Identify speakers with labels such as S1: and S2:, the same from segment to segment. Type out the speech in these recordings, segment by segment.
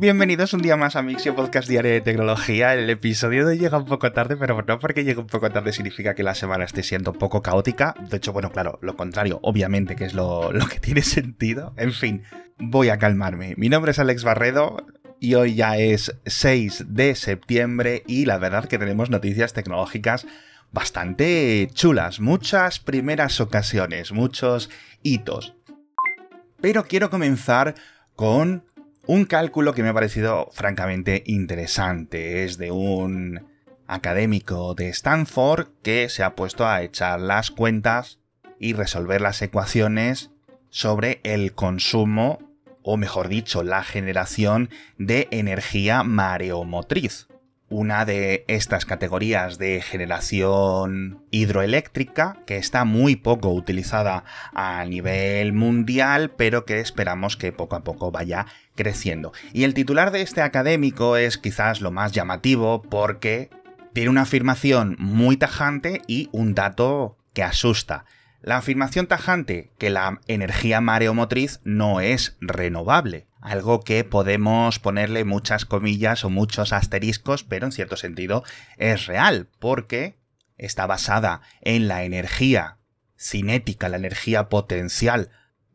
S1: Bienvenidos un día más a Mixio Podcast Diario de Tecnología. El episodio de hoy llega un poco tarde, pero no porque llegue un poco tarde significa que la semana esté siendo un poco caótica. De hecho, bueno, claro, lo contrario, obviamente, que es lo, lo que tiene sentido. En fin, voy a calmarme. Mi nombre es Alex Barredo y hoy ya es 6 de septiembre y la verdad que tenemos noticias tecnológicas bastante chulas, muchas primeras ocasiones, muchos hitos. Pero quiero comenzar con un cálculo que me ha parecido francamente interesante. Es de un académico de Stanford que se ha puesto a echar las cuentas y resolver las ecuaciones sobre el consumo, o mejor dicho, la generación de energía mareomotriz. Una de estas categorías de generación hidroeléctrica que está muy poco utilizada a nivel mundial, pero que esperamos que poco a poco vaya creciendo. Y el titular de este académico es quizás lo más llamativo porque tiene una afirmación muy tajante y un dato que asusta. La afirmación tajante que la energía mareomotriz no es renovable, algo que podemos ponerle muchas comillas o muchos asteriscos, pero en cierto sentido es real, porque está basada en la energía cinética, la energía potencial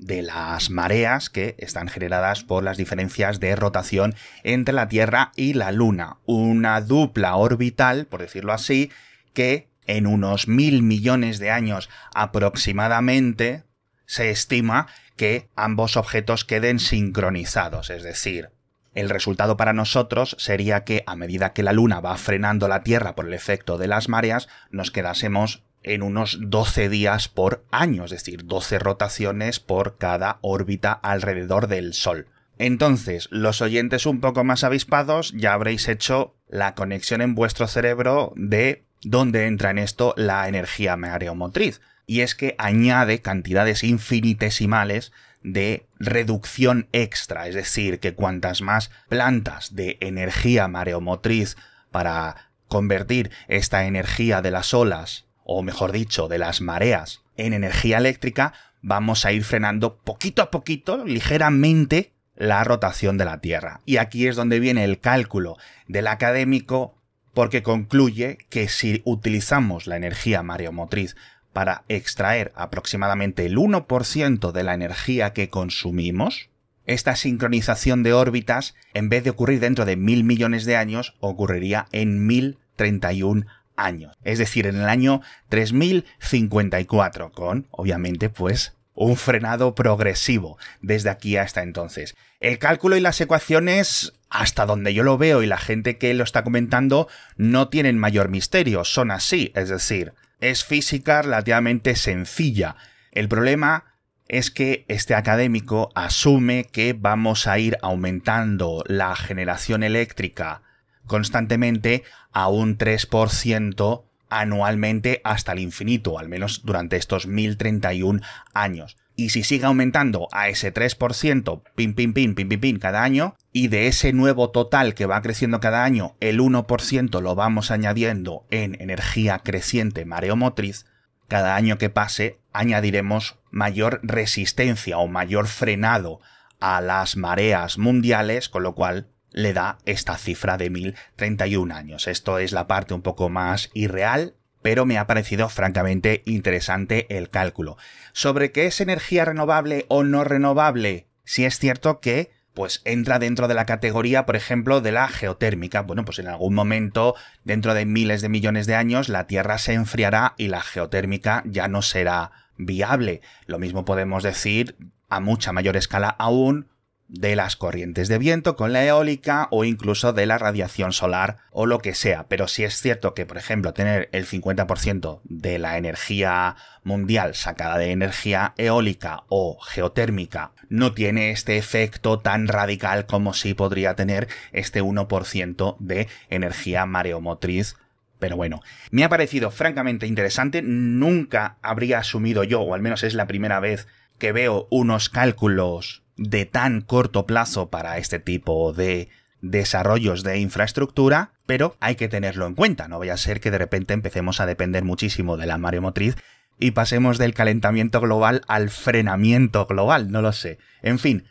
S1: de las mareas que están generadas por las diferencias de rotación entre la Tierra y la Luna. Una dupla orbital, por decirlo así, que en unos mil millones de años aproximadamente se estima que ambos objetos queden sincronizados, es decir, el resultado para nosotros sería que a medida que la Luna va frenando la Tierra por el efecto de las mareas, nos quedásemos en unos 12 días por año, es decir, 12 rotaciones por cada órbita alrededor del Sol. Entonces, los oyentes un poco más avispados ya habréis hecho la conexión en vuestro cerebro de dónde entra en esto la energía mareomotriz. Y es que añade cantidades infinitesimales de reducción extra, es decir, que cuantas más plantas de energía mareomotriz para convertir esta energía de las olas o mejor dicho, de las mareas en energía eléctrica, vamos a ir frenando poquito a poquito, ligeramente, la rotación de la Tierra. Y aquí es donde viene el cálculo del académico, porque concluye que si utilizamos la energía mareomotriz para extraer aproximadamente el 1% de la energía que consumimos, esta sincronización de órbitas, en vez de ocurrir dentro de mil millones de años, ocurriría en 1031 años. Es decir, en el año 3054, con, obviamente, pues, un frenado progresivo desde aquí hasta entonces. El cálculo y las ecuaciones, hasta donde yo lo veo y la gente que lo está comentando, no tienen mayor misterio, son así, es decir, es física relativamente sencilla. El problema es que este académico asume que vamos a ir aumentando la generación eléctrica constantemente a un 3% anualmente hasta el infinito, al menos durante estos 1031 años. Y si sigue aumentando a ese 3%, pin, pin, pin, pin, pin, pin, cada año, y de ese nuevo total que va creciendo cada año, el 1% lo vamos añadiendo en energía creciente mareomotriz, cada año que pase añadiremos mayor resistencia o mayor frenado a las mareas mundiales, con lo cual le da esta cifra de 1031 años. Esto es la parte un poco más irreal, pero me ha parecido francamente interesante el cálculo. Sobre qué es energía renovable o no renovable, si es cierto que pues entra dentro de la categoría, por ejemplo, de la geotérmica. Bueno, pues en algún momento, dentro de miles de millones de años, la Tierra se enfriará y la geotérmica ya no será viable. Lo mismo podemos decir a mucha mayor escala aún de las corrientes de viento con la eólica o incluso de la radiación solar o lo que sea. Pero si es cierto que, por ejemplo, tener el 50% de la energía mundial sacada de energía eólica o geotérmica no tiene este efecto tan radical como si podría tener este 1% de energía mareomotriz pero bueno, me ha parecido francamente interesante, nunca habría asumido yo, o al menos es la primera vez que veo unos cálculos de tan corto plazo para este tipo de desarrollos de infraestructura, pero hay que tenerlo en cuenta, no vaya a ser que de repente empecemos a depender muchísimo de la mareomotriz y pasemos del calentamiento global al frenamiento global, no lo sé. En fin,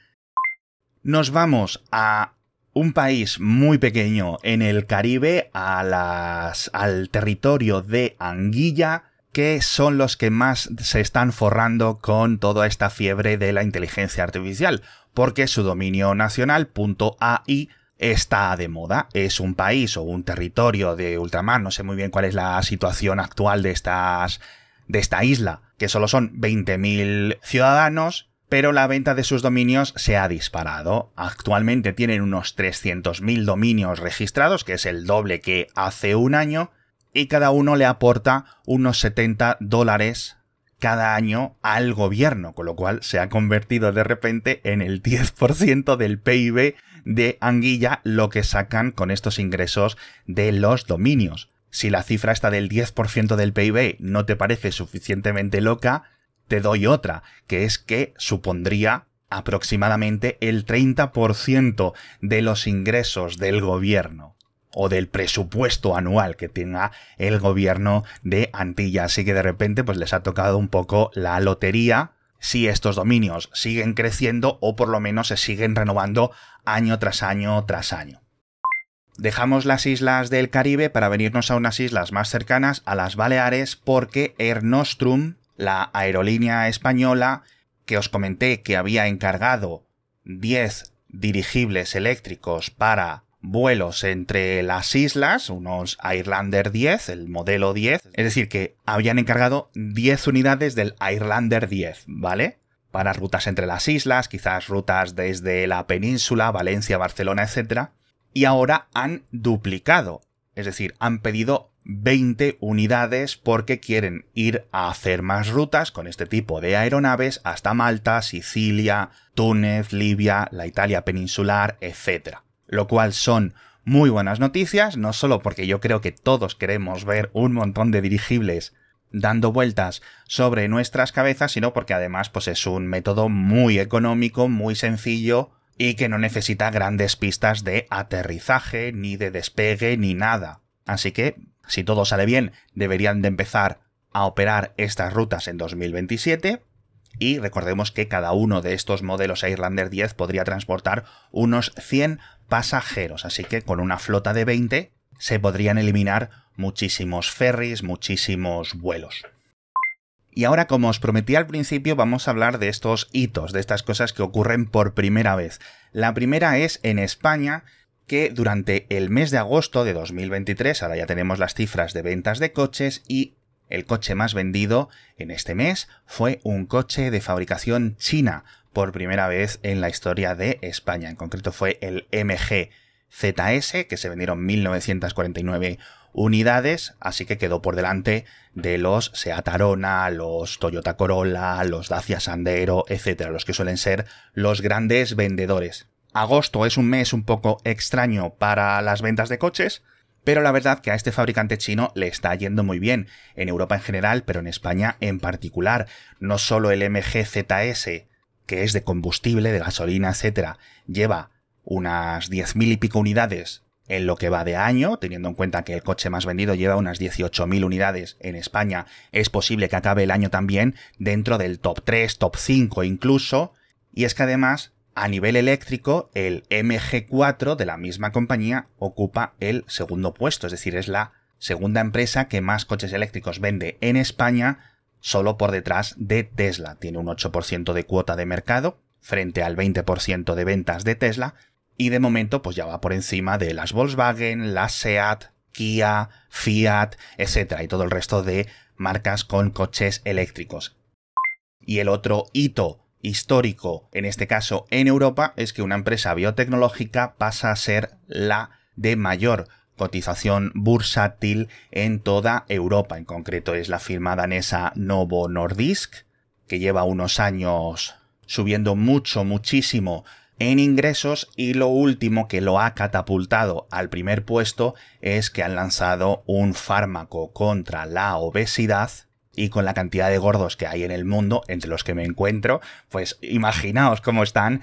S1: nos vamos a un país muy pequeño en el Caribe a las, al territorio de Anguilla, que son los que más se están forrando con toda esta fiebre de la inteligencia artificial, porque su dominio nacional, .ai, está de moda. Es un país o un territorio de ultramar, no sé muy bien cuál es la situación actual de estas de esta isla, que solo son 20.000 ciudadanos, pero la venta de sus dominios se ha disparado. Actualmente tienen unos 300.000 dominios registrados, que es el doble que hace un año, y cada uno le aporta unos 70 dólares cada año al gobierno, con lo cual se ha convertido de repente en el 10% del PIB de Anguilla lo que sacan con estos ingresos de los dominios. Si la cifra está del 10% del PIB no te parece suficientemente loca, te doy otra, que es que supondría aproximadamente el 30% de los ingresos del gobierno o del presupuesto anual que tenga el gobierno de Antillas. Así que de repente pues les ha tocado un poco la lotería si estos dominios siguen creciendo o por lo menos se siguen renovando año tras año tras año. Dejamos las islas del Caribe para venirnos a unas islas más cercanas, a las Baleares, porque Air Nostrum, la aerolínea española que os comenté que había encargado 10 dirigibles eléctricos para vuelos entre las islas, unos Airlander 10, el modelo 10, es decir, que habían encargado 10 unidades del Airlander 10, ¿vale? Para rutas entre las islas, quizás rutas desde la península, Valencia, Barcelona, etc. Y ahora han duplicado, es decir, han pedido 20 unidades porque quieren ir a hacer más rutas con este tipo de aeronaves hasta Malta, Sicilia, Túnez, Libia, la Italia peninsular, etc lo cual son muy buenas noticias, no solo porque yo creo que todos queremos ver un montón de dirigibles dando vueltas sobre nuestras cabezas, sino porque además pues es un método muy económico, muy sencillo y que no necesita grandes pistas de aterrizaje, ni de despegue, ni nada. Así que, si todo sale bien, deberían de empezar a operar estas rutas en 2027, y recordemos que cada uno de estos modelos Airlander 10 podría transportar unos 100 pasajeros, así que con una flota de 20 se podrían eliminar muchísimos ferries, muchísimos vuelos. Y ahora, como os prometí al principio, vamos a hablar de estos hitos, de estas cosas que ocurren por primera vez. La primera es en España, que durante el mes de agosto de 2023, ahora ya tenemos las cifras de ventas de coches y el coche más vendido en este mes fue un coche de fabricación china, por primera vez en la historia de España. En concreto fue el MG ZS, que se vendieron 1949 unidades, así que quedó por delante de los Seat Arona, los Toyota Corolla, los Dacia Sandero, etcétera, los que suelen ser los grandes vendedores. Agosto es un mes un poco extraño para las ventas de coches, pero la verdad que a este fabricante chino le está yendo muy bien, en Europa en general, pero en España en particular. No solo el MG ZS, que es de combustible, de gasolina, etc., lleva unas 10.000 y pico unidades en lo que va de año, teniendo en cuenta que el coche más vendido lleva unas 18.000 unidades en España, es posible que acabe el año también dentro del top 3, top 5 incluso, y es que además a nivel eléctrico, el MG4 de la misma compañía ocupa el segundo puesto, es decir, es la segunda empresa que más coches eléctricos vende en España, solo por detrás de Tesla. Tiene un 8% de cuota de mercado frente al 20% de ventas de Tesla y de momento pues ya va por encima de las Volkswagen, las Seat, Kia, Fiat, etc. y todo el resto de marcas con coches eléctricos. Y el otro hito histórico, en este caso en Europa, es que una empresa biotecnológica pasa a ser la de mayor cotización bursátil en toda Europa. En concreto es la firma danesa Novo Nordisk, que lleva unos años subiendo mucho, muchísimo en ingresos y lo último que lo ha catapultado al primer puesto es que han lanzado un fármaco contra la obesidad y con la cantidad de gordos que hay en el mundo, entre los que me encuentro, pues imaginaos cómo están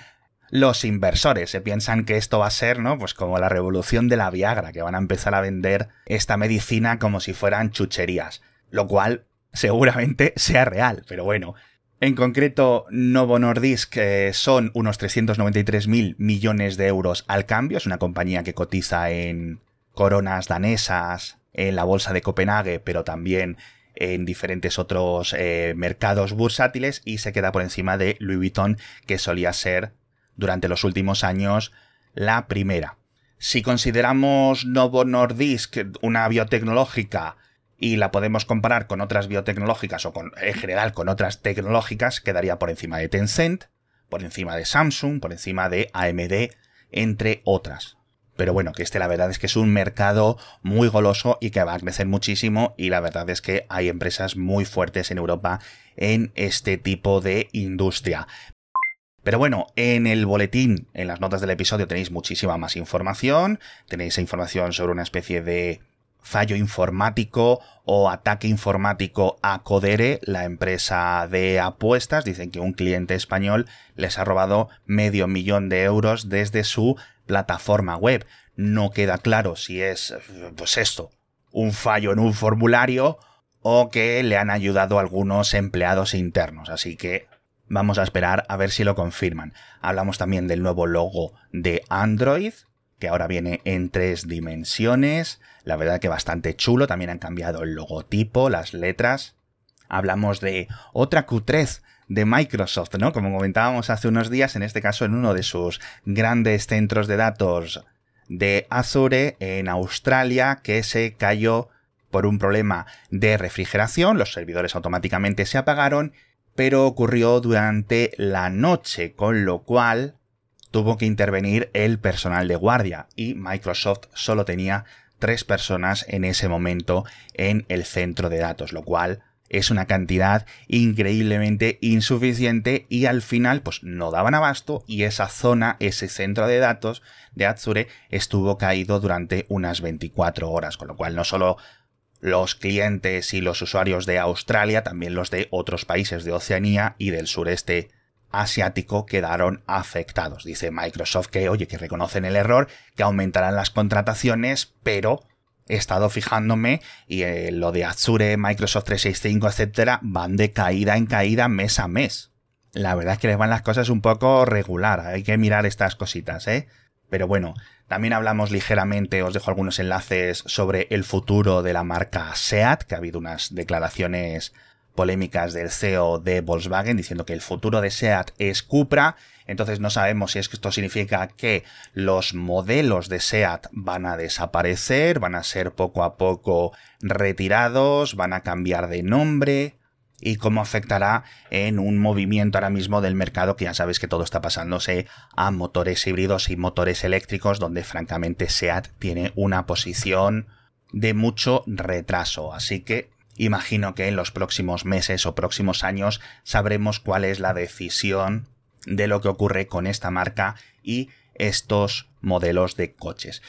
S1: los inversores. Se piensan que esto va a ser, ¿no? Pues como la revolución de la Viagra, que van a empezar a vender esta medicina como si fueran chucherías. Lo cual seguramente sea real, pero bueno. En concreto, Novo Nordisk eh, son unos 393.000 millones de euros al cambio. Es una compañía que cotiza en coronas danesas, en la bolsa de Copenhague, pero también en diferentes otros eh, mercados bursátiles y se queda por encima de Louis Vuitton, que solía ser durante los últimos años la primera. Si consideramos Novo Nordisk una biotecnológica y la podemos comparar con otras biotecnológicas o con, en general con otras tecnológicas, quedaría por encima de Tencent, por encima de Samsung, por encima de AMD, entre otras. Pero bueno, que este la verdad es que es un mercado muy goloso y que va a crecer muchísimo y la verdad es que hay empresas muy fuertes en Europa en este tipo de industria. Pero bueno, en el boletín, en las notas del episodio tenéis muchísima más información, tenéis información sobre una especie de fallo informático o ataque informático a Codere, la empresa de apuestas. Dicen que un cliente español les ha robado medio millón de euros desde su plataforma web. No queda claro si es, pues esto, un fallo en un formulario o que le han ayudado algunos empleados internos. Así que vamos a esperar a ver si lo confirman. Hablamos también del nuevo logo de Android, que ahora viene en tres dimensiones. La verdad que bastante chulo. También han cambiado el logotipo, las letras. Hablamos de otra Q3 de Microsoft, ¿no? Como comentábamos hace unos días, en este caso en uno de sus grandes centros de datos de Azure en Australia, que se cayó por un problema de refrigeración. Los servidores automáticamente se apagaron, pero ocurrió durante la noche, con lo cual tuvo que intervenir el personal de guardia y Microsoft solo tenía tres personas en ese momento en el centro de datos, lo cual es una cantidad increíblemente insuficiente y al final pues no daban abasto y esa zona, ese centro de datos de Azure estuvo caído durante unas 24 horas, con lo cual no solo los clientes y los usuarios de Australia, también los de otros países de Oceanía y del sureste asiático quedaron afectados. Dice Microsoft que, oye, que reconocen el error, que aumentarán las contrataciones, pero he estado fijándome y eh, lo de Azure, Microsoft 365, etcétera, van de caída en caída mes a mes. La verdad es que les van las cosas un poco regular, hay que mirar estas cositas, ¿eh? Pero bueno, también hablamos ligeramente, os dejo algunos enlaces sobre el futuro de la marca SEAT, que ha habido unas declaraciones polémicas del CEO de Volkswagen diciendo que el futuro de SEAT es Cupra. Entonces no sabemos si es que esto significa que los modelos de SEAT van a desaparecer, van a ser poco a poco retirados, van a cambiar de nombre y cómo afectará en un movimiento ahora mismo del mercado que ya sabéis que todo está pasándose a motores híbridos y motores eléctricos donde francamente SEAT tiene una posición de mucho retraso. Así que Imagino que en los próximos meses o próximos años sabremos cuál es la decisión de lo que ocurre con esta marca y estos modelos de coches.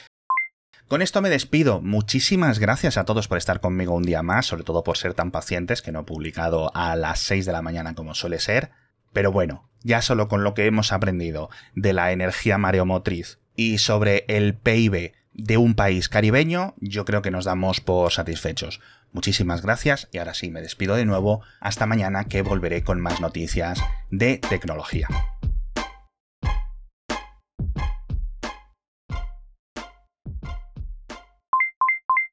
S1: Con esto me despido. Muchísimas gracias a todos por estar conmigo un día más, sobre todo por ser tan pacientes que no he publicado a las 6 de la mañana como suele ser. Pero bueno, ya solo con lo que hemos aprendido de la energía mareomotriz y sobre el PIB de un país caribeño, yo creo que nos damos por satisfechos. Muchísimas gracias y ahora sí me despido de nuevo. Hasta mañana que volveré con más noticias de tecnología.